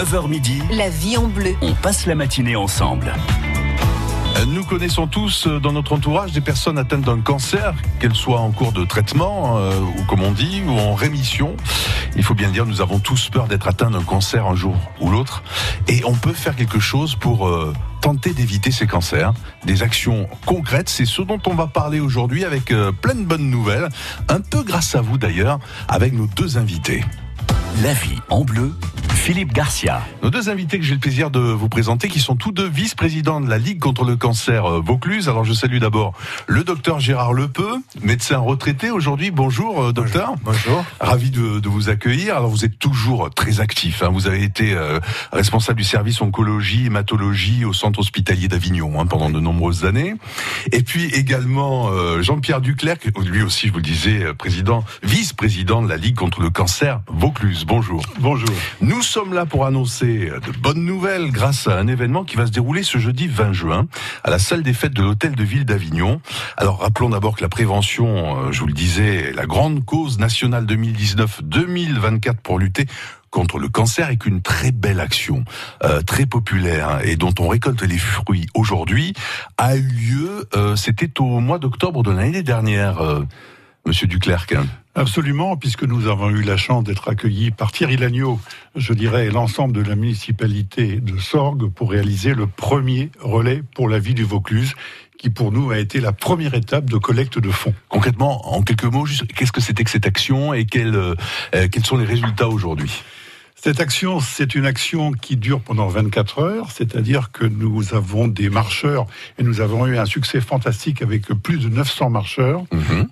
9h midi, La vie en bleu. on passe la matinée ensemble. Nous connaissons tous euh, dans notre entourage des personnes atteintes d'un cancer, qu'elles soient en cours de traitement, euh, ou comme on dit, ou en rémission. Il faut bien dire, nous avons tous peur d'être atteints d'un cancer un jour ou l'autre. Et on peut faire quelque chose pour euh, tenter d'éviter ces cancers. Des actions concrètes, c'est ce dont on va parler aujourd'hui avec euh, plein de bonnes nouvelles. Un peu grâce à vous d'ailleurs, avec nos deux invités. La vie en bleu, Philippe Garcia. Nos deux invités que j'ai le plaisir de vous présenter, qui sont tous deux vice-présidents de la Ligue contre le cancer euh, Vaucluse. Alors je salue d'abord le docteur Gérard Lepeu, médecin retraité aujourd'hui. Bonjour euh, docteur. Bonjour. Ravi de, de vous accueillir. Alors vous êtes toujours très actif. Hein. Vous avez été euh, responsable du service oncologie, hématologie au centre hospitalier d'Avignon hein, pendant de nombreuses années. Et puis également euh, Jean-Pierre Duclerc, lui aussi je vous le disais, président, vice-président de la Ligue contre le cancer Vaucluse. Bonjour. Bonjour. Nous sommes là pour annoncer de bonnes nouvelles grâce à un événement qui va se dérouler ce jeudi 20 juin à la salle des fêtes de l'hôtel de ville d'Avignon. Alors rappelons d'abord que la prévention, euh, je vous le disais, est la grande cause nationale 2019-2024 pour lutter contre le cancer est qu'une très belle action, euh, très populaire hein, et dont on récolte les fruits aujourd'hui, a eu lieu, euh, c'était au mois d'octobre de l'année dernière, euh, Monsieur Duclerc. Absolument, puisque nous avons eu la chance d'être accueillis par Thierry Lagneau, je dirais l'ensemble de la municipalité de Sorgues pour réaliser le premier relais pour la vie du Vaucluse, qui pour nous a été la première étape de collecte de fonds. Concrètement, en quelques mots, qu'est-ce que c'était que cette action et quels, euh, euh, quels sont les résultats aujourd'hui? Cette action, c'est une action qui dure pendant 24 heures, c'est-à-dire que nous avons des marcheurs et nous avons eu un succès fantastique avec plus de 900 marcheurs.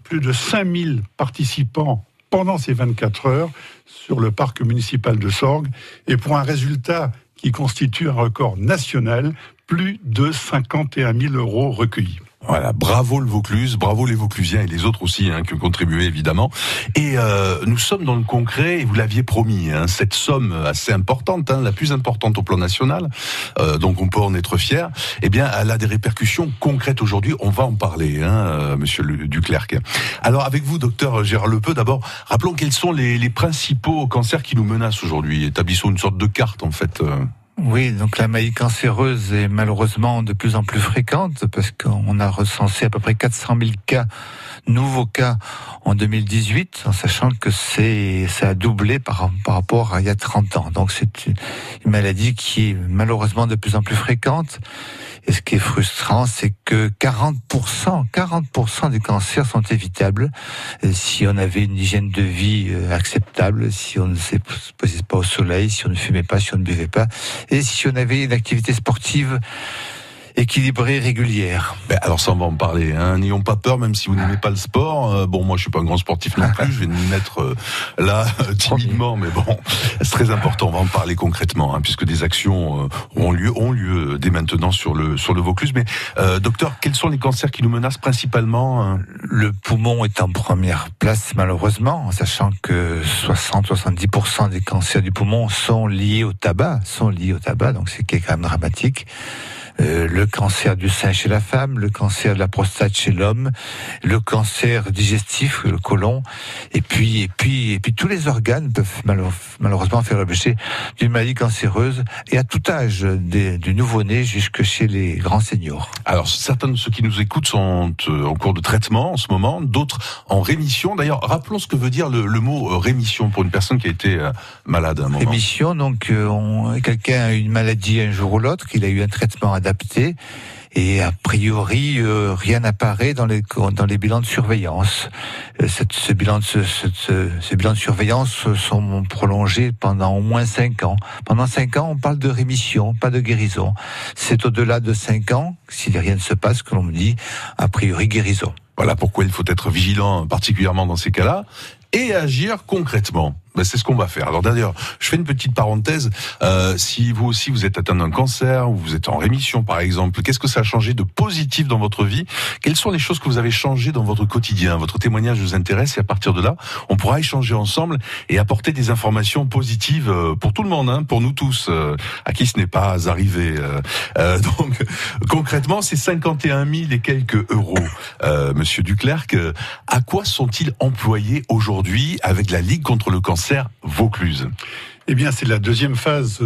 plus de 5000 participants pendant ces 24 heures sur le parc municipal de Sorgues et pour un résultat qui constitue un record national, plus de 51 000 euros recueillis. Voilà, bravo le Vaucluse, bravo les Vauclusiens et les autres aussi hein, qui ont contribué évidemment. Et euh, nous sommes dans le concret, et vous l'aviez promis, hein, cette somme assez importante, hein, la plus importante au plan national, euh, donc on peut en être fier. Eh bien, elle a des répercussions concrètes aujourd'hui. On va en parler, hein, euh, Monsieur le Duclerc. Alors avec vous, docteur Gérard Lepeu, d'abord, rappelons quels sont les, les principaux cancers qui nous menacent aujourd'hui. Établissons une sorte de carte en fait. Oui, donc la maladie cancéreuse est malheureusement de plus en plus fréquente parce qu'on a recensé à peu près 400 000 cas, nouveaux cas en 2018, en sachant que c'est ça a doublé par, par rapport à il y a 30 ans. Donc c'est une, maladie qui est malheureusement de plus en plus fréquente. Et ce qui est frustrant, c'est que 40%, 40% des cancers sont évitables si on avait une hygiène de vie euh, acceptable, si on ne se posait pas au soleil, si on ne fumait pas, si on ne buvait pas, et si on avait une activité sportive équilibrée, régulière. Ben, alors ça, on va en parler. Hein. N'ayons pas peur, même si vous n'aimez pas le sport. Euh, bon, moi, je suis pas un grand sportif non plus. Je vais me mettre euh, là timidement, mais bon, c'est très important. On va en parler concrètement, hein, puisque des actions euh, ont lieu, ont lieu dès maintenant sur le sur le Vaucluse. Mais euh, docteur, quels sont les cancers qui nous menacent principalement hein? Le poumon est en première place, malheureusement, en sachant que 60-70% des cancers du poumon sont liés au tabac, sont liés au tabac, donc c'est quand même dramatique. Euh, le cancer du sein chez la femme, le cancer de la prostate chez l'homme, le cancer digestif, le côlon, et puis et puis et puis tous les organes peuvent malheureusement faire l'objet d'une maladie cancéreuse et à tout âge, des- du nouveau-né jusque chez les grands seniors. Alors, certains de ceux qui nous écoutent sont euh, en cours de traitement en ce moment, d'autres en rémission. D'ailleurs, rappelons ce que veut dire le, le mot euh, rémission pour une personne qui a été malade à un moment. Rémission, donc euh, on- quelqu'un a eu une maladie un jour ou l'autre, qu'il a eu un traitement adapté, et a priori euh, rien n'apparaît dans les dans les bilans de surveillance. Euh, ce bilan de ce- ce- ces bilans de surveillance sont prolongés pendant au moins cinq ans. Pendant cinq ans, on parle de rémission, pas de guérison. C'est au-delà de cinq ans, si rien ne se passe, que l'on me dit a priori guérison. Voilà pourquoi il faut être vigilant, particulièrement dans ces cas-là, et agir concrètement. Ben, c'est ce qu'on va faire. Alors d'ailleurs, je fais une petite parenthèse. Euh, si vous aussi vous êtes atteint d'un cancer ou vous êtes en rémission par exemple, qu'est-ce que ça a changé de positif dans votre vie? Quelles sont les choses que vous avez changées dans votre quotidien? Votre témoignage nous intéresse et à partir de là, on pourra échanger ensemble et apporter des informations positives euh, pour tout le monde, hein, pour nous tous, euh, à qui ce n'est pas arrivé. euh. Euh, donc concrètement, c'est 51 000 et quelques euros, euh, Monsieur Duclerc. À quoi sont-ils employés aujourd'hui avec la Ligue contre le cancer? Vaucluse Eh bien, c'est la deuxième phase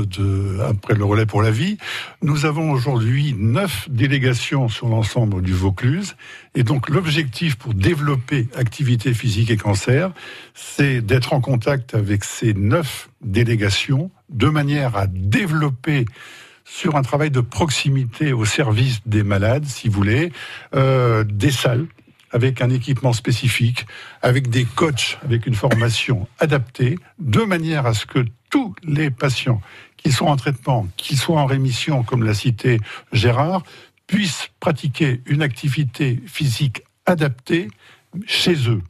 après le relais pour la vie. Nous avons aujourd'hui neuf délégations sur l'ensemble du Vaucluse. Et donc, l'objectif pour développer activité physique et cancer, c'est d'être en contact avec ces neuf délégations de manière à développer sur un travail de proximité au service des malades, si vous voulez, euh, des salles avec un équipement spécifique, avec des coachs, avec une formation adaptée, de manière à ce que tous les patients, qui sont en traitement, qu'ils soient en rémission, comme l'a cité Gérard, puissent pratiquer une activité physique adaptée chez eux,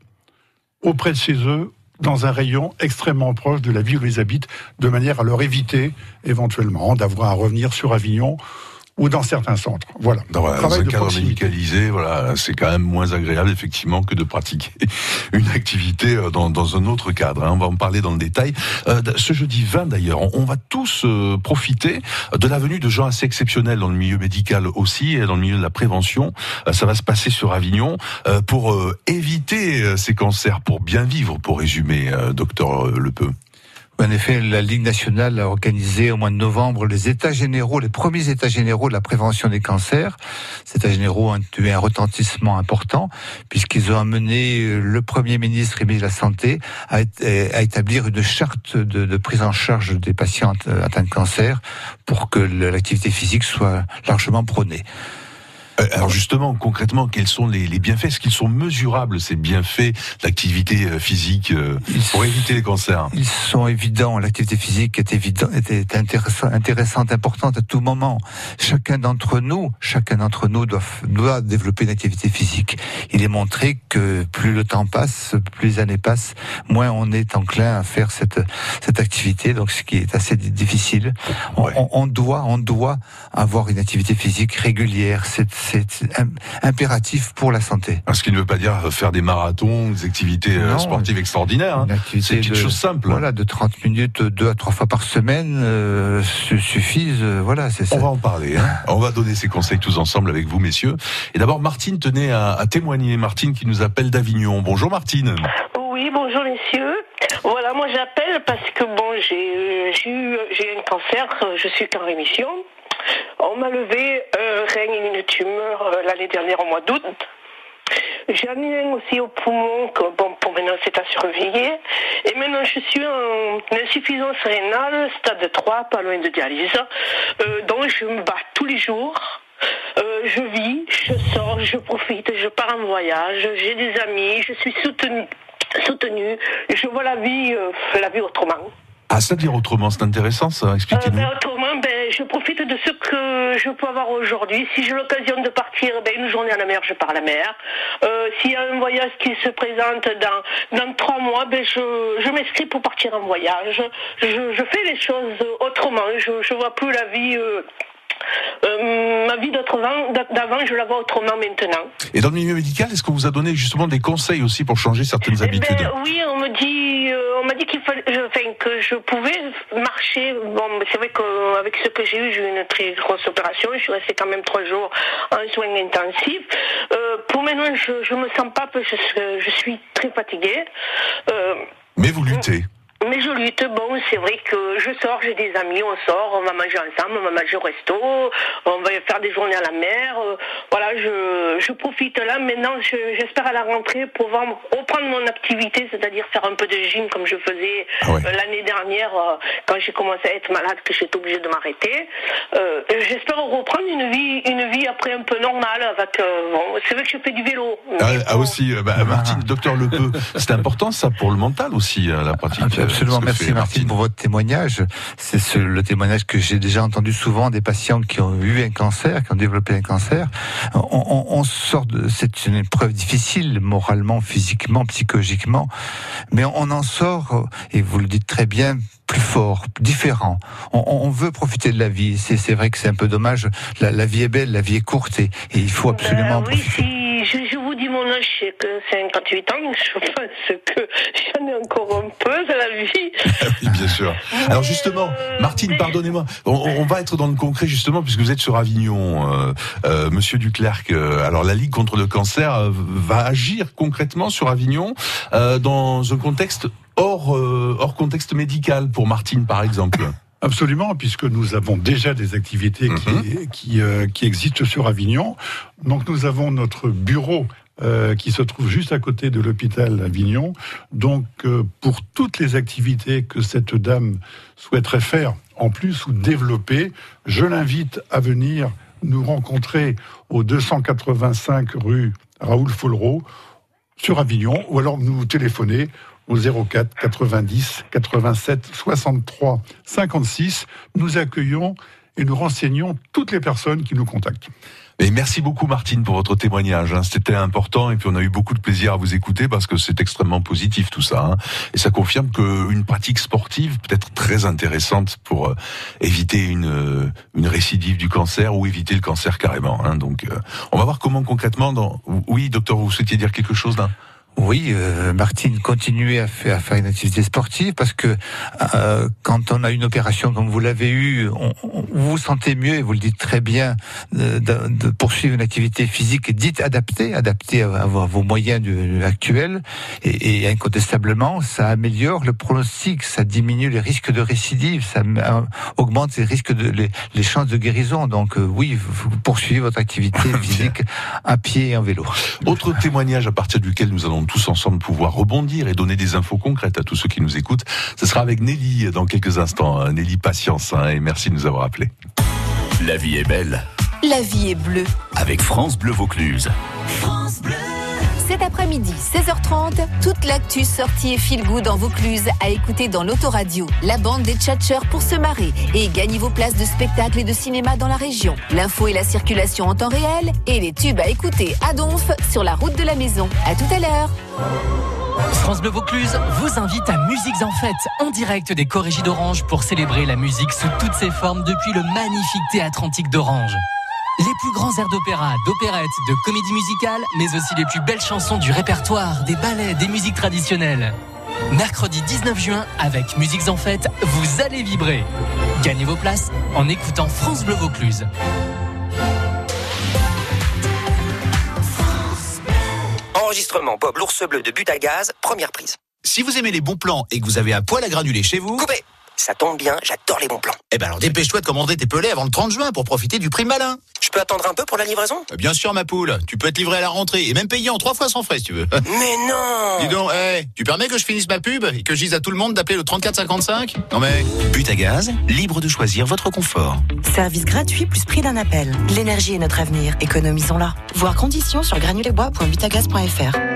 auprès de chez eux, dans un rayon extrêmement proche de la ville où ils habitent, de manière à leur éviter éventuellement d'avoir à revenir sur Avignon ou dans certains centres. Voilà. Dans, un cadre médicalisé, voilà, c'est quand même moins agréable effectivement que de pratiquer une activité euh, dans, dans un autre cadre. Hein. On va en parler dans le détail. Euh, ce jeudi 20 d'ailleurs, on, va tous euh, profiter de la venue de gens assez exceptionnels dans le milieu médical aussi et dans le milieu de la prévention. ça va se passer sur Avignon pour éviter ces cancers, pour bien vivre, pour résumer, docteur Lepeu. En effet, la Ligue nationale a organisé au mois de novembre les états généraux, les premiers états généraux de la prévention des cancers. Ces états généraux ont eu un retentissement important puisqu'ils ont amené euh, le Premier ministre et ministre de la Santé à, établir une charte de, de, prise en charge des patients atteints de cancer pour que l'activité physique soit largement prônée. Euh, alors justement, concrètement, quels sont les, bienfaits? Est-ce qu'ils sont mesurables, ces bienfaits d'activité euh, physique euh, pour éviter les cancers? Ils sont évidents. L'activité physique est, évident, est intéressant, intéressante, importante à tout moment. Chacun d'entre nous, chacun d'entre nous doit, doit développer une activité physique. Il est montré que plus le temps passe, plus les années passent, moins on est enclin à faire cette, cette activité. Donc, ce qui est assez difficile. On, on doit, on doit avoir une activité physique régulière. C'est c'est impératif pour la santé. Ce qui ne veut pas dire faire des marathons, des activités euh, sportives extraordinaires. Hein. C'est une chose simple. Voilà, de 30 minutes, deux à trois fois par semaine euh, suffisent. Euh, voilà, c'est On va en parler. Hein. On va donner ces conseils tous ensemble avec vous, messieurs. Et d'abord, Martine tenait à, témoigner. Martine qui nous appelle d'Avignon. Bonjour, Martine. Oui, bonjour, messieurs. Voilà, moi j'appelle parce que bon, j'ai eu j'ai un cancer, je suis qu'en rémission. On m'a levé un rein et une tumeur euh, l'année dernière au mois d'août. J'ai un un aussi au poumon, que, bon, pour maintenant c'est à surveiller. Et maintenant je suis en insuffisance rénale, stade 3, pas loin de dialyse. Euh, donc je me bats tous les jours. Euh, je vis, je sors, je profite, je pars en voyage, j'ai des amis, je suis soutenue, soutenue, je vois la vie, la vie autrement. Ah, c'est-à-dire autrement, c'est intéressant ça, expliquez-nous. Ben, autrement, ben, je profite de ce que je peux avoir aujourd'hui. Si j'ai l'occasion de partir ben, une journée à la mer, je pars à la mer. Euh, S'il y a un voyage qui se présente dans, dans trois mois, ben, je, je m'inscris pour partir en voyage. Je, je fais les choses autrement. Je ne vois plus la vie... Euh, euh, ma vie d'avant, je la vois autrement maintenant. Et dans le milieu médical, est-ce qu'on vous a donné justement des conseils aussi pour changer certaines eh ben, habitudes Oui, on me dit, euh, on m'a dit qu'il fallait, enfin, que je pouvais marcher. Bon, c'est vrai qu'avec ce que j'ai eu, j'ai eu une très grosse opération. Je suis restée quand même trois jours en soins intensifs. Euh, pour maintenant, je, ne me sens pas, parce que je suis très fatiguée. Mais vous luttez. Mais je lutte, bon, c'est vrai que je sors, j'ai des amis, on sort, on va manger ensemble, on va manger au resto, on va faire des journées à la mer. Euh, voilà, je, je profite là. Maintenant, j'espère à la rentrée pouvoir reprendre mon activité, c'est-à-dire faire un peu de gym comme je faisais ah euh, l'année dernière euh, quand j'ai commencé à être malade, que j'étais obligée de m'arrêter. j'espère reprendre une vie, une vie après un peu normale. Avec, bon, c'est vrai que je fais du vélo. Ah, ah aussi, bah, Martine, docteur Lepeu, c'est important ça pour le mental aussi, la pratique. Absolument, merci Martine, pour votre témoignage. C'est le témoignage que j'ai déjà entendu souvent des patients qui ont eu un cancer, qui ont développé un cancer. On, sort de, c'est une épreuve difficile, moralement, physiquement, psychologiquement, mais on en sort, et vous le dites très bien, plus fort, différent. On, veut profiter de la vie. C'est vrai que c'est un peu dommage. La, vie est belle, la vie est courte, et, il faut absolument ben profiter je, vous âge, c'est que 58 ans, je pense que j'en ai encore un peu de la vie. oui, bien sûr. Alors justement, euh, Martine, pardonnez-moi, on, va être dans le concret justement, puisque vous êtes sur Avignon, euh, euh, Monsieur Duclerc. alors la Ligue contre le cancer va agir concrètement sur Avignon dans un contexte hors, hors contexte médical pour Martine, par exemple Absolument, puisque nous avons déjà des activités qui, mhm. qui, qui, existent sur Avignon. Donc nous avons notre bureau euh, qui se trouve juste à côté de l'hôpital Avignon. Donc, euh, pour toutes les activités que cette dame souhaiterait faire en plus ou développer, je l'invite à venir nous rencontrer au 285 rue Raoul Follereau sur Avignon ou alors nous téléphoner au 04 90 87 63 56. Nous accueillons et nous renseignons toutes les personnes qui nous contactent. Et merci beaucoup Martine pour votre témoignage. Hein. C'était important et puis on a eu beaucoup de plaisir à vous écouter parce que c'est extrêmement positif tout ça. Hein. Et ça confirme qu'une pratique sportive peut être très intéressante pour euh, éviter une, euh, une récidive du cancer ou éviter le cancer carrément. Hein. Donc euh, on va voir comment concrètement. Dans... Oui, docteur, vous souhaitiez dire quelque chose là? Oui, euh, Martine, continuez à faire, à faire, une activité sportive parce que euh, quand on a une opération comme vous l'avez eu, on, vous vous sentez mieux et vous le dites très bien de, de poursuivre une activité physique dite adaptée, adaptée à, vos moyens de, actuels et, et, incontestablement, ça améliore le pronostic, ça diminue les risques de récidive, ça euh, augmente les risques de les, les chances de guérison. Donc euh, oui, vous poursuivez votre activité physique à pied et en vélo. Autre témoignage à partir duquel nous allons tous ensemble pouvoir rebondir et donner des infos concrètes à tous ceux qui nous écoutent. Ce sera avec Nelly dans quelques instants. Nelly, patience hein, et merci de nous avoir appelés. La vie est belle. La vie est bleue. Avec France Bleu Vaucluse. France Bleu. Cet après-midi, 16h30, toute l'actu sortie et feel good en Vaucluse à écouter dans l'autoradio. La bande des tchatcheurs pour se marrer et gagner vos places de spectacle et de cinéma dans la région. L'info et la circulation en temps réel et les tubes à écouter à Donf sur la route de la maison. À tout à l'heure. France Bleu Vaucluse vous invite à Musiques en Fête, en direct des Corrégies d'Orange pour célébrer la musique sous toutes ses formes depuis le magnifique théâtre antique d'Orange. Les plus grands airs d'opéra, d'opérette, de comédie musicale, mais aussi les plus belles chansons du répertoire, des ballets, des musiques traditionnelles. Mercredi 19 juin, avec Musiques en Fête, vous allez vibrer. Gagnez vos places en écoutant France Bleu Vaucluse. Enregistrement Bob l'ours bleu de but à gaz, première prise. Si vous aimez les bons plans et que vous avez un poêle à granulés chez vous... Coupez ça tombe bien, j'adore les bons plans. Eh ben alors dépêche-toi de commander tes pelés avant le 30 juin pour profiter du prix malin. Je peux attendre un peu pour la livraison? Euh, Bien sûr ma poule, tu peux être livré à la rentrée et même payer en trois fois sans frais si tu veux. Mais non Dis donc, hey, tu permets que je finisse ma pub et que je dise à tout le monde d'appeler le 3455 Non mais... But à gaz, libre de choisir votre confort. Service gratuit plus prix d'un appel. L'énergie est notre avenir, économisons-la. Voir conditions sur granulesbois.butagaz.fr.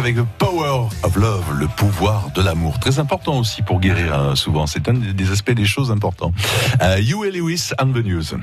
avec The Power of Love, le pouvoir de l'amour. Très important aussi pour guérir hein, souvent. C'est un des aspects des choses importants. Euh, you et Lewis and the News.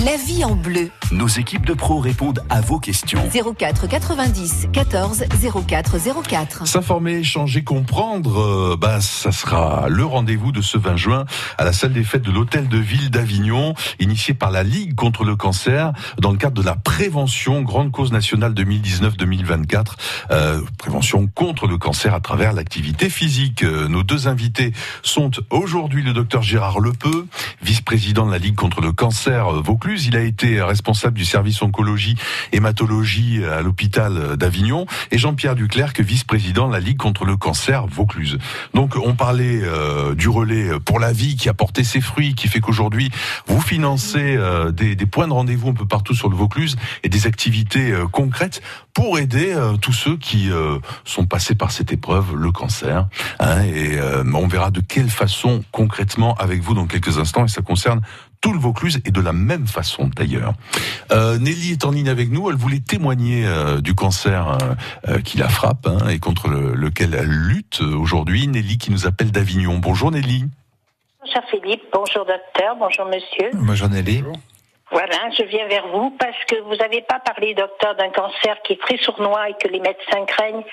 La vie en bleu. Nos équipes de pros répondent à vos questions. 04 90 14 04 04. S'informer, échanger, comprendre, euh, bah, ça sera le rendez-vous de ce 20 juin à la salle des fêtes de l'Hôtel de Ville d'Avignon, initié par la Ligue contre le cancer dans le cadre de la prévention, grande cause nationale 2019-2024, euh, prévention contre le cancer à travers l'activité physique. Euh, nos deux invités sont aujourd'hui le docteur Gérard Lepeu, vice-président de la Ligue contre le cancer euh, Vaucluse. Il a été responsable du service oncologie hématologie à l'hôpital d'Avignon et Jean-Pierre Duclerc, vice-président de la Ligue contre le cancer Vaucluse. Donc on parlait euh, du relais pour la vie qui a porté ses fruits, qui fait qu'aujourd'hui vous financez euh, des, points de rendez-vous un peu partout sur le Vaucluse et des activités euh, concrètes pour aider tous ceux qui sont passés par cette épreuve, le cancer. Hein, et on verra de quelle façon concrètement avec vous dans quelques instants et ça concerne tout le Vaucluse et de la même façon d'ailleurs. Euh, Nelly est en ligne avec nous. Elle voulait témoigner euh, du cancer euh, qui la frappe hein, et contre le, lequel elle lutte aujourd'hui. Nelly qui nous appelle d'Avignon. Bonjour Nelly. Bonjour Philippe, bonjour docteur, bonjour monsieur. Bonjour Nelly. Voilà, je viens vers vous parce que vous n'avez pas parlé, docteur, d'un cancer qui est très sournois et que les médecins craignent.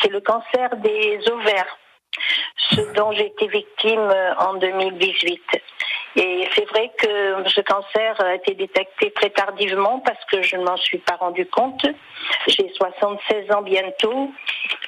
C'est le cancer des ovaires, ce dont j'ai été victime en 2018. Et c'est vrai que ce cancer a été détecté très tardivement parce que je ne m'en suis pas rendu compte. J'ai 76 ans bientôt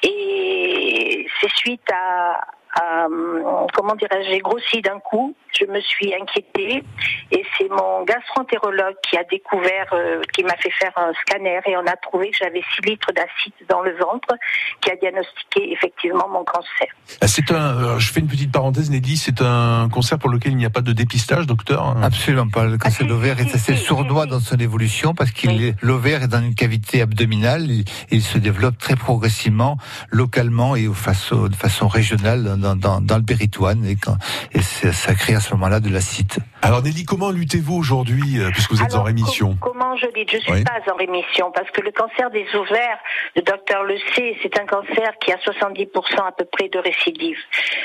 et c'est suite à, euh, comment dirais-je, j'ai grossi d'un coup. Je me suis inquiétée. Et c'est mon gastroentérologue qui a découvert, euh, qui m'a fait faire un scanner et on a trouvé que j'avais 6 litres d'acide dans le ventre, qui a diagnostiqué effectivement mon cancer. Ah, c'est un, euh, je fais une petite parenthèse, Nelly, c'est un cancer pour lequel il n'y a pas de dépistage, docteur hein Absolument pas. Le cancer de l'ovaire est assez sournois dans son évolution parce qu'il l'ovaire est dans une cavité abdominale, il, il, se développe très progressivement, localement et de façon, de façon régionale dans, dans, dans le péritoine. Et, quand, et ça crée à ce moment-là de l'acide. Alors Nelly, comment luttez-vous aujourd'hui euh, puisque vous êtes Alors, en rémission com Comment je lutte? Je suis Oui. pas en rémission parce que le cancer des ovaires, le docteur le sait, c'est un cancer qui a 70% à peu près de récidive.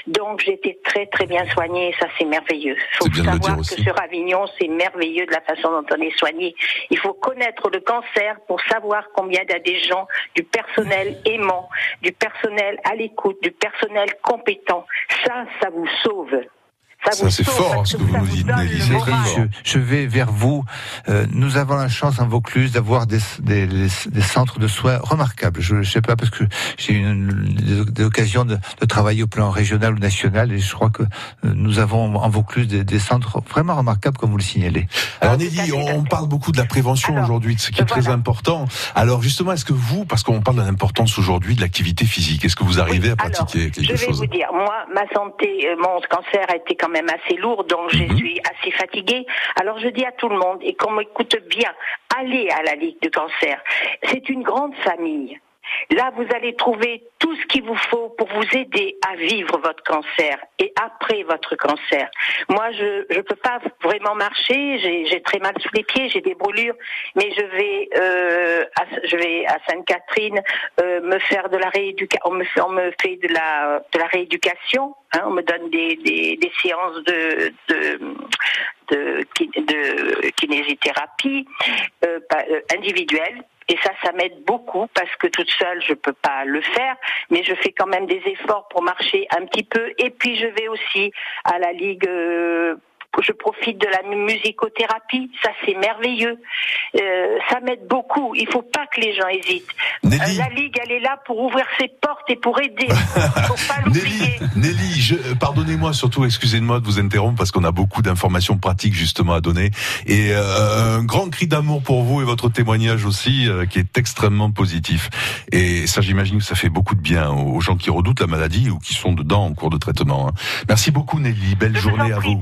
Donc j'ai été très très bien soignée et ça c'est merveilleux. Il faut C'est bien de le savoir dire que aussi. sur Avignon, c'est merveilleux de la façon dont on est soigné. Il faut connaître le cancer pour savoir combien il y a des gens, du personnel aimant, du personnel à l'écoute, du personnel compétent. Ça, ça vous sauve. Ça, c'est fort parce ce que que vous nous dites, Nelly. le C'est moral. très fort. Je, je vais vers vous. Euh, nous avons la chance en Vaucluse d'avoir des, des, des centres de soins remarquables. Je ne sais pas parce que j'ai eu une- des, des occasions de, de travailler au plan régional ou national et je crois que euh, nous avons en Vaucluse des, des centres vraiment remarquables comme vous le signalez. Alors Nelly, on, on parle beaucoup de la prévention aujourd'hui, de ce qui est très important. Alors justement, est-ce que vous, parce qu'on parle de l'importance aujourd'hui de l'activité physique, est-ce que vous arrivez à pratiquer Je quelque vais chose vous dire, moi, ma santé, euh, mon cancer a été quand même assez lourd, donc je Mhm. suis assez fatiguée. Alors je dis à tout le monde, et qu'on m'écoute bien, allez à la Ligue du cancer. C'est une grande famille. Là, vous allez trouver tout ce qu'il vous faut pour vous aider à vivre votre cancer et après votre cancer. Moi, je je peux pas vraiment marcher, j'ai très mal sous les pieds, j'ai des brûlures, mais je vais euh, à, je vais à Sainte-Catherine euh, me faire de la rééducation, on me fait de la rééducation, hein, on me donne des séances de de de, kin- de kinésithérapie euh, euh, individuelle. Et ça, ça m'aide beaucoup parce que toute seule, je peux pas le faire, mais je fais quand même des efforts pour marcher un petit peu. Et puis, je vais aussi à la ligue. Je profite de la musicothérapie, ça c'est merveilleux. Euh, ça m'aide beaucoup. Il faut pas que les gens hésitent. Euh, la ligue, elle est là pour ouvrir ses portes et pour aider. faut pas l'oublier. Nelly, euh, pardonnez-moi surtout, excusez-moi de vous interrompre parce qu'on a beaucoup d'informations pratiques justement à donner et euh, un grand cri d'amour pour vous et votre témoignage aussi euh, qui est extrêmement positif. Et ça, j'imagine que ça fait beaucoup de bien aux gens qui redoutent la maladie ou qui sont dedans en cours de traitement. hein. Merci beaucoup Nelly, belle journée à vous.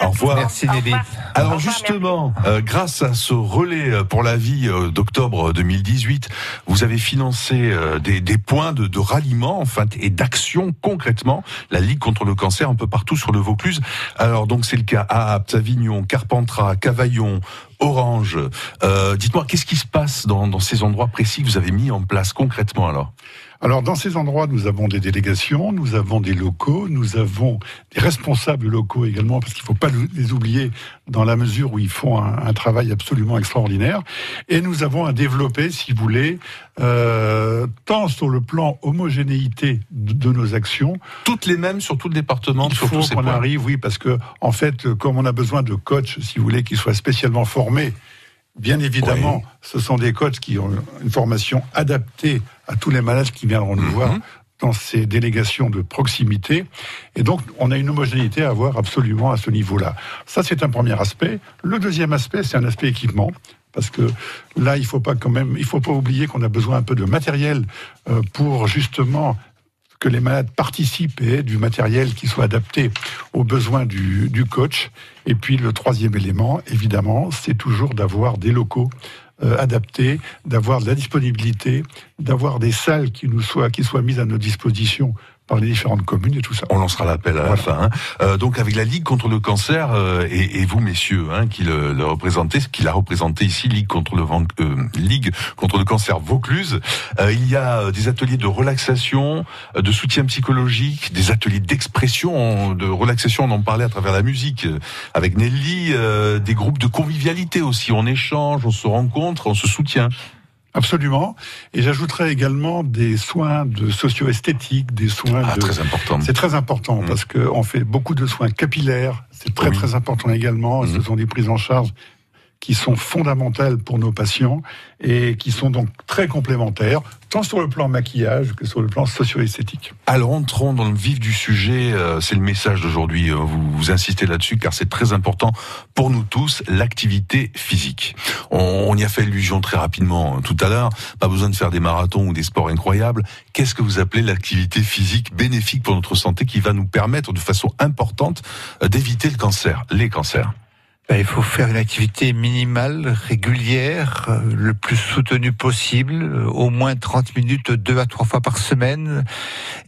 Au revoir. Merci Nelly. Alors justement, euh, grâce à ce relais euh, pour la vie euh, d'octobre 2018, vous avez financé euh, des, des points de, de ralliement enfin, et d'action concrètement, la Ligue contre le cancer un peu partout sur le Vaucluse. Alors donc c'est le cas à Apt, Avignon, Carpentras, Cavaillon, Orange. Euh, dites-moi, qu'est-ce qui se passe dans, dans ces endroits précis que vous avez mis en place concrètement alors? Alors dans ces endroits, nous avons des délégations, nous avons des locaux, nous avons des responsables locaux également, parce qu'il ne faut pas les oublier dans la mesure où ils font un, travail absolument extraordinaire. Et nous avons à développer, si vous voulez, euh, tant sur le plan homogénéité de, nos actions. Toutes les mêmes sur tout le département Il faut qu'on arrive, oui, parce que en fait, comme on a besoin de coachs, si vous voulez, qui soient spécialement formés Bien évidemment, ce sont des coachs qui ont une formation adaptée à tous les malades qui viendront nous mhm. voir dans ces délégations de proximité. Et donc, on a une homogénéité à avoir absolument à ce niveau-là. Ça, c'est un premier aspect. Le deuxième aspect, c'est un aspect équipement. Parce que là, il faut pas quand même, il faut pas oublier qu'on a besoin un peu de matériel euh, pour justement que les malades participent et du matériel qui soit adapté aux besoins du, coach. Et puis le troisième élément, évidemment, c'est toujours d'avoir des locaux euh, adaptés, d'avoir de la disponibilité, d'avoir des salles qui nous soient qui soient mises à notre disposition par les différentes communes et tout ça. On lancera l'appel à la fin. Hein. Euh, donc avec la Ligue contre le cancer euh, et, et, vous messieurs hein, qui le, le représentez, ce qu'il a représenté ici, Ligue contre le euh, Ligue contre le cancer Vaucluse, euh, il y a des ateliers de relaxation, de soutien psychologique, des ateliers d'expression, de relaxation. On en parlait à travers la musique avec Nelly, des groupes de convivialité aussi. On échange, on se rencontre, on se soutient. Absolument. Et j'ajouterais également des soins de socio-esthétique, des soins ah, de... très important. C'est très important mmh. parce qu'on fait beaucoup de soins capillaires. C'est très très important également. Mmh. Ce sont des prises en charge qui sont fondamentales pour nos patients et qui sont donc très complémentaires, tant sur le plan maquillage que sur le plan socio-esthétique. Alors entrons dans le vif du sujet, euh, c'est le message d'aujourd'hui, euh, vous, insistez là-dessus car c'est très important pour nous tous, l'activité physique. On, on, y a fait allusion très rapidement euh, tout à l'heure, pas besoin de faire des marathons ou des sports incroyables. Qu'est-ce que vous appelez l'activité physique bénéfique pour notre santé qui va nous permettre de façon importante d'éviter le cancer, les cancers? Ben, il faut faire une activité minimale, régulière, euh, le plus soutenue possible, euh, au moins 30 minutes deux à trois fois par semaine,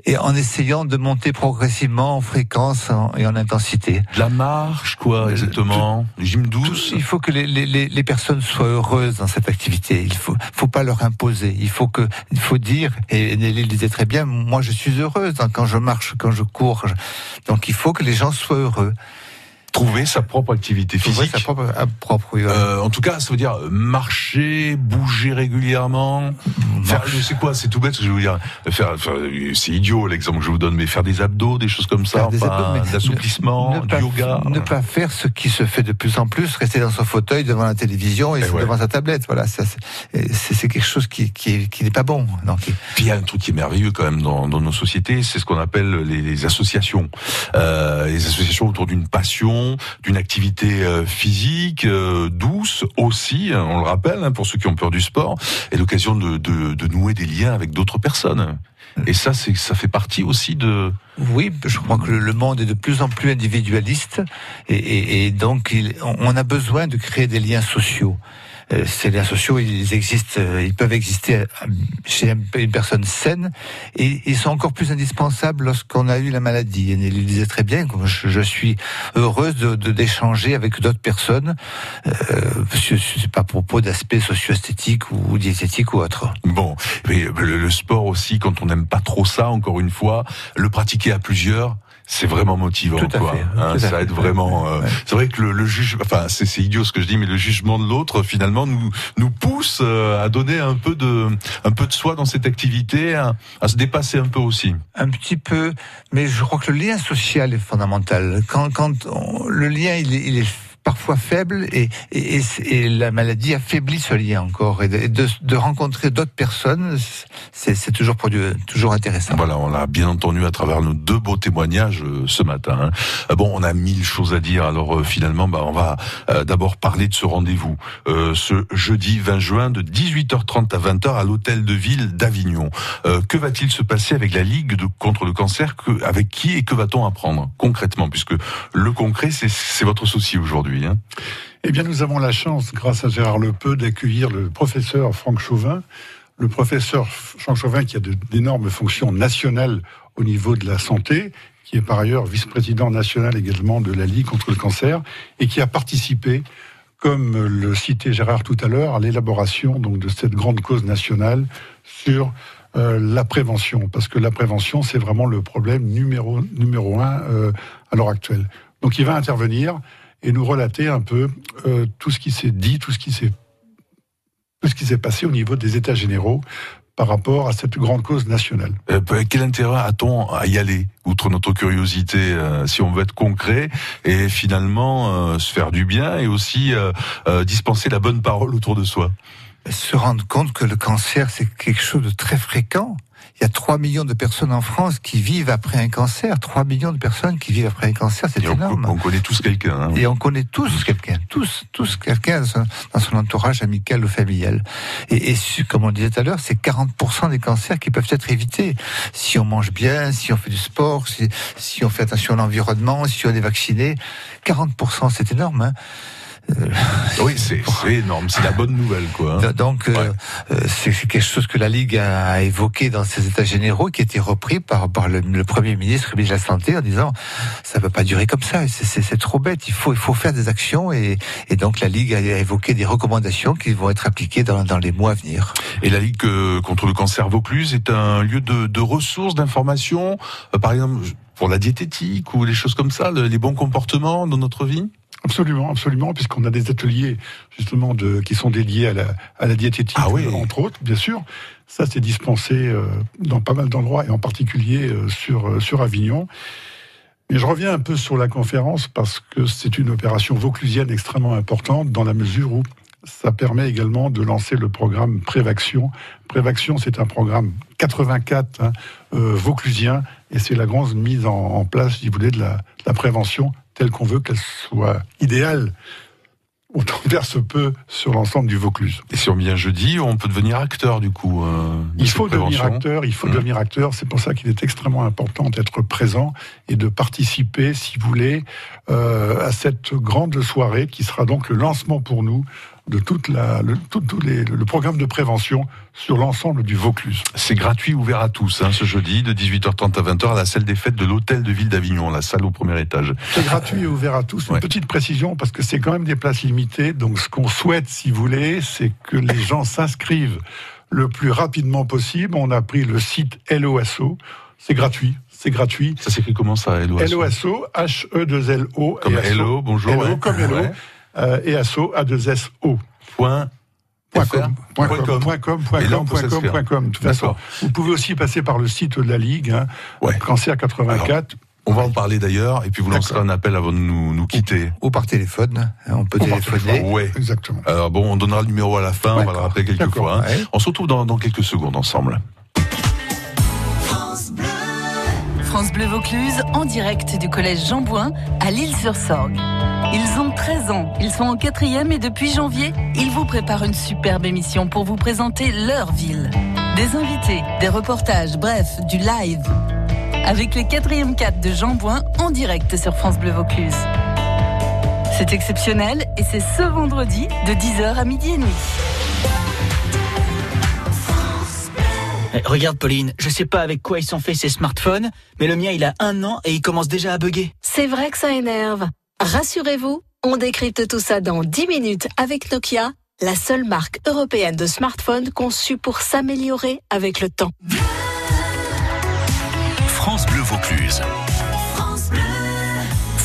et en essayant de monter progressivement en fréquence et en intensité. La marche, quoi, exactement gym douce Il faut que les, les, les, personnes soient heureuses dans cette activité. Il faut, faut pas leur imposer. Il faut que, il faut dire, et Nelly le disait très bien, moi je suis heureuse quand je marche, quand je cours. Donc il faut que les gens soient heureux trouver sa propre activité physique. Sa propre, propre oui, euh, en tout cas, ça veut dire marcher, bouger régulièrement. Faire, c'est quoi C'est tout bête. Je veux dire, faire, c'est idiot l'exemple que je vous donne, mais faire des abdos, des choses comme ça, enfin, d'assouplissement, du yoga. Ne pas faire ce qui se fait de plus en plus, rester dans son fauteuil devant la télévision et, eh devant sa tablette. Voilà, c'est quelque chose qui, qui, qui n'est pas bon. Puis il y a un truc qui est merveilleux quand même dans, dans nos sociétés, c'est ce qu'on appelle les, les associations, euh, les associations autour d'une passion d'une activité euh, physique euh, douce aussi, hein, on le rappelle, hein, pour ceux qui ont peur du sport, et l'occasion de, nouer des liens avec d'autres personnes. Et ça, c'est ça fait partie aussi de. Oui, je crois que le monde est de plus en plus individualiste, et, donc on a besoin de créer des liens sociaux. Euh, ces liens sociaux, ils existent, euh, ils peuvent exister euh, chez une personne saine et ils sont encore plus indispensables lorsqu'on a eu la maladie. Et il disait très bien, je, suis heureuse de d'échanger avec d'autres personnes. Euh, c'est pas à propos d'aspects socio-esthétiques ou diététiques ou autre. Bon, mais le sport aussi, quand on n'aime pas trop ça, encore une fois, le pratiquer à plusieurs, c'est vraiment motivant. Tout quoi. Fait, hein, ça aide vraiment. Euh, c'est vrai que le, le juge, enfin c'est idiot ce que je dis, mais le jugement de l'autre finalement nous nous pousse euh, à donner un peu de un peu de soi dans cette activité, à, se dépasser un peu aussi. Un petit peu, mais je crois que le lien social est fondamental. Quand quand le lien il est, il est parfois faible et, et, et, la maladie affaiblit ce lien encore. Et de, de, rencontrer d'autres personnes, c'est toujours, toujours intéressant. Voilà, on l'a bien entendu à travers nos deux beaux témoignages euh, ce matin. Hein. Euh, bon, on a mille choses à dire. Alors euh, finalement, bah, on va d'abord parler de ce rendez-vous. ce jeudi 20 juin de 18h30 à 20h à l'hôtel de ville d'Avignon. que va-t-il se passer avec la Ligue de, contre le cancer? Que, Avec qui et que va-t-on apprendre concrètement? Puisque le concret, c'est votre souci aujourd'hui. Hein. eh bien, nous avons la chance, grâce à Gérard Lepeu, d'accueillir le professeur Franck Chauvin. Le professeur Franck Chauvin, qui a d'énormes fonctions nationales au niveau de la santé, qui est par ailleurs vice-président national également de la Ligue contre le cancer, et qui a participé comme le citait Gérard tout à l'heure, à l'élaboration de cette grande cause nationale sur euh, la prévention, parce que la prévention, c'est vraiment le problème numéro, numéro un euh, à l'heure actuelle. Donc il va intervenir et nous relater un peu euh, tout ce qui s'est dit, tout ce qui s'est tout ce qui s'est passé au niveau des États généraux par rapport à cette grande cause nationale. Euh, quel intérêt a-t-on à y aller, outre notre curiosité, euh, si on veut être concret et finalement euh, se faire du bien et aussi dispenser la bonne parole autour de soi? Se rendre compte que le cancer, c'est quelque chose de très fréquent il y a 3 millions de personnes en France qui vivent après un cancer. 3 millions de personnes qui vivent après un cancer, c'est énorme. On, connaît tous quelqu'un. Hein. Et on connaît tous quelqu'un, tous, tous quelqu'un dans, son entourage amical ou familial. Et, et comme on disait tout à l'heure, c'est 40% des cancers qui peuvent être évités. Si on mange bien, si on fait du sport, si, si on fait attention à l'environnement, si on est vacciné. 40%, c'est énorme. Hein. Euh, oui, c'est énorme, c'est la bonne nouvelle, quoi. Hein. Donc, euh, euh, c'est quelque chose que la Ligue a évoqué dans ses états généraux, qui a été repris par, par le, Premier ministre, le de la Santé, en disant ça ne peut pas durer comme ça, c'est trop bête, il faut, il faut faire des actions, et, et, donc la Ligue a évoqué des recommandations qui vont être appliquées dans, dans les mois à venir. Et la Ligue contre le cancer Vaucluse est un lieu de, de ressources, d'informations, par exemple pour la diététique ou les choses comme ça, les bons comportements dans notre vie? Absolument, absolument, puisqu'on a des ateliers justement de, qui sont dédiés à la, à la diététique, ah oui. entre autres, bien sûr. Ça, c'est dispensé euh, dans pas mal d'endroits et en particulier euh, sur, euh, sur Avignon. Mais je reviens un peu sur la conférence parce que c'est une opération vauclusienne extrêmement importante dans la mesure où ça permet également de lancer le programme Prévaction. Prévaction, c'est un programme 84 hein, vauclusien et c'est la grande mise en, place, si vous voulez, de la, de la prévention telle qu'on veut qu'elle soit idéale autant faire se peut sur l'ensemble du Vaucluse. Et si on vient jeudi, on peut devenir acteur du coup. Euh, il faut devenir acteur, il faut mmh. devenir acteur. C'est pour ça qu'il est extrêmement important d'être présent et de participer, si vous voulez, euh, à cette grande soirée qui sera donc le lancement pour nous de toute la, le, tout, les, le programme de prévention sur l'ensemble du Vaucluse. C'est gratuit, ouvert à tous, hein, ce jeudi, de 18h30 à 20h, à la salle des fêtes de l'hôtel de ville d'Avignon, la salle au premier étage. C'est gratuit et ouvert à tous. Une petite précision, parce que c'est quand même des places limitées. Donc, ce qu'on souhaite, si vous voulez, c'est que les gens s'inscrivent le plus rapidement possible. On a pris le site LOSO. C'est gratuit. C'est gratuit. Ça s'écrit comment ça, LOSO LOSO, H-E-2-L-O. Comme Hello, bonjour. Hello, comme Hello euh, et asso A2SO. Point. Com, point com, point com, point com, toute façon, vous pouvez aussi passer par le site de la Ligue, hein, ouais. Cancer 84. on va en parler d'ailleurs, et puis vous lancerez un appel avant de nous, nous quitter. Ou, par téléphone, hein, on peut téléphoner. Ouais. Exactement. Alors bon, on donnera le numéro à la fin, on va le rappeler quelques fois. Hein. On se retrouve dans, dans quelques secondes ensemble. France Bleu. France Bleu Vaucluse, en direct du collège Jean Bouin, à Lille-sur-Sorgue. Ils ont 13 ans, ils sont en quatrième et depuis janvier, ils vous préparent une superbe émission pour vous présenter leur ville. Des invités, des reportages, bref, du live. Avec les quatrièmes 4 de Jean Bouin en direct sur France Bleu Vaucluse. C'est exceptionnel et c'est ce vendredi de 10h à midi et demi. Eh, regarde Pauline, je sais pas avec quoi ils sont faits ces smartphones, mais le mien il a un an et il commence déjà à bugger. C'est vrai que ça énerve. Rassurez-vous, on décrypte tout ça dans 10 minutes avec Nokia, la seule marque européenne de smartphones conçue pour s'améliorer avec le temps. France Bleu Vaucluse.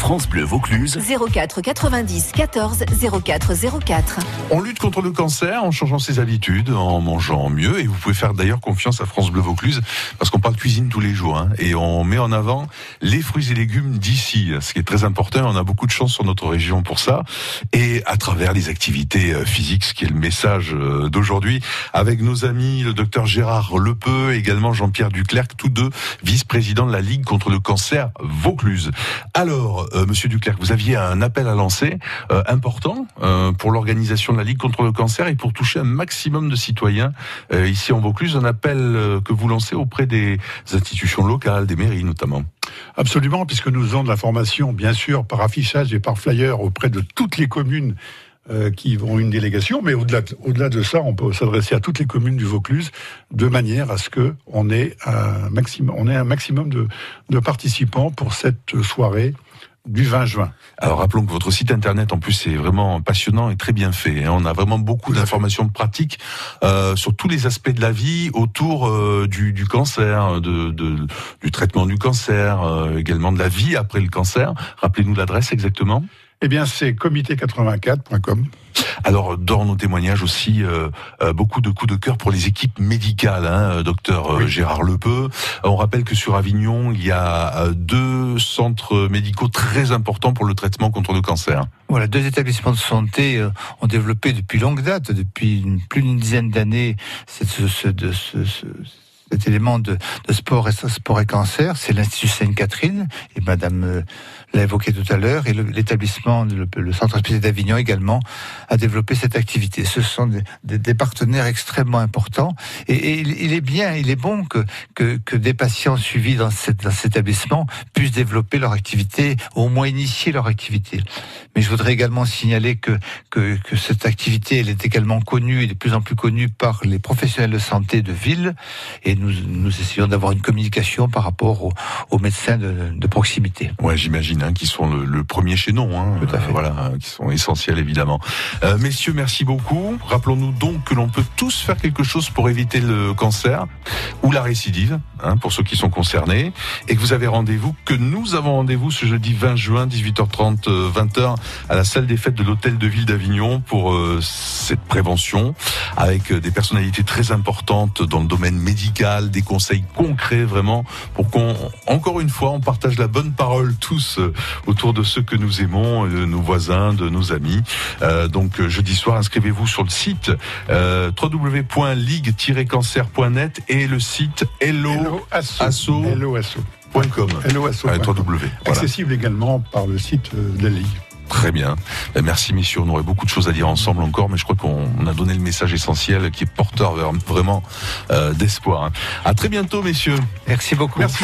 France Bleu Vaucluse. 04 90 14 04 04. On lutte contre le cancer en changeant ses habitudes, en mangeant mieux. Et vous pouvez faire d'ailleurs confiance à France Bleu Vaucluse parce qu'on parle cuisine tous les jours. Hein, et on met en avant les fruits et légumes d'ici, ce qui est très important. On a beaucoup de chance sur notre région pour ça. Et à travers les activités euh, physiques, ce qui est le message euh, d'aujourd'hui, avec nos amis, le docteur Gérard Lepeu, également Jean-Pierre Duclerc, tous deux vice-présidents de la Ligue contre le cancer Vaucluse. Alors, Monsieur Duclerc, vous aviez un appel à lancer euh, important euh, pour l'organisation de la Ligue contre le cancer et pour toucher un maximum de citoyens ici en Vaucluse. Un appel que vous lancez auprès des institutions locales, des mairies notamment. Absolument, puisque nous faisons de la formation, bien sûr, par affichage et par flyer auprès de toutes les communes qui ont une délégation, mais au-delà de ça, on peut s'adresser à toutes les communes du Vaucluse de manière à ce que on ait un maximum, de participants pour cette soirée du 20 juin. Alors rappelons que votre site internet en plus est vraiment passionnant et très bien fait. hein. On a vraiment beaucoup d'informations pratiques euh, sur tous les aspects de la vie autour euh, du, du cancer, de, de- du traitement du cancer, euh, également de la vie après le cancer. Rappelez-nous l'adresse exactement. Eh bien, c'est comité84.com. Alors, dans nos témoignages aussi, euh, euh, beaucoup de coups de cœur pour les équipes médicales, hein, docteur euh, Gérard Lepeu. On rappelle que sur Avignon, il y a deux centres médicaux très importants pour le traitement contre le cancer. Voilà, deux établissements de santé ont développé depuis longue date, depuis plus d'une dizaine d'années, cette- ce, ce- de- ce- ce- cet élément de, de sport, et, sport et cancer. C'est l'Institut Sainte-Catherine, et Madame l'a évoqué tout à l'heure, et l'établissement, le, Centre hospitalier d'Avignon également, a développé cette activité. Ce sont des, partenaires extrêmement importants, et, il, est bien, il est bon que, que, des patients suivis dans, cet établissement puissent développer leur activité, au moins initier leur activité. Mais je voudrais également signaler que, que, cette activité, elle est également connue et de plus en plus connue par les professionnels de santé de ville. Et nous, nous essayons d'avoir une communication par rapport aux, aux médecins de, de proximité. Ouais, j'imagine, hein, qui sont le, le premier chaînon, hein, euh, voilà, qui sont essentiels évidemment. Euh, messieurs, merci beaucoup. Rappelons-nous donc que l'on peut tous faire quelque chose pour éviter le cancer ou la récidive, hein, pour ceux qui sont concernés, et que vous avez rendez-vous, que nous avons rendez-vous ce jeudi 20 juin, 18h30, euh, 20h, à la salle des fêtes de l'hôtel de ville d'Avignon pour euh, cette prévention, avec euh, des personnalités très importantes dans le domaine médical, des conseils concrets vraiment, pour qu'on, encore une fois, on partage la bonne parole tous euh, autour de ceux que nous aimons, euh, de nos voisins, de nos amis. Euh, donc euh, jeudi soir, inscrivez-vous sur le site euh, www.ligue-cancer.net et le site hello asso. Accessible également par le site euh, de la Ligue. Très bien. Ben, merci messieurs, on aurait beaucoup de choses à dire ensemble encore, mais je crois qu'on on a donné le message essentiel qui est porteur vraiment euh, d'espoir. hein. À très bientôt messieurs. Merci beaucoup. Merci.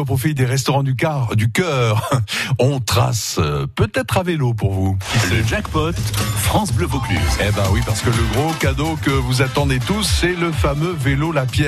au profit des restaurants du car, du cœur. On trace euh, peut-être à vélo pour vous. Le jackpot France Bleu Vaucluse. Eh ben oui, parce que le gros cadeau que vous attendez tous, c'est le fameux vélo La Pierre.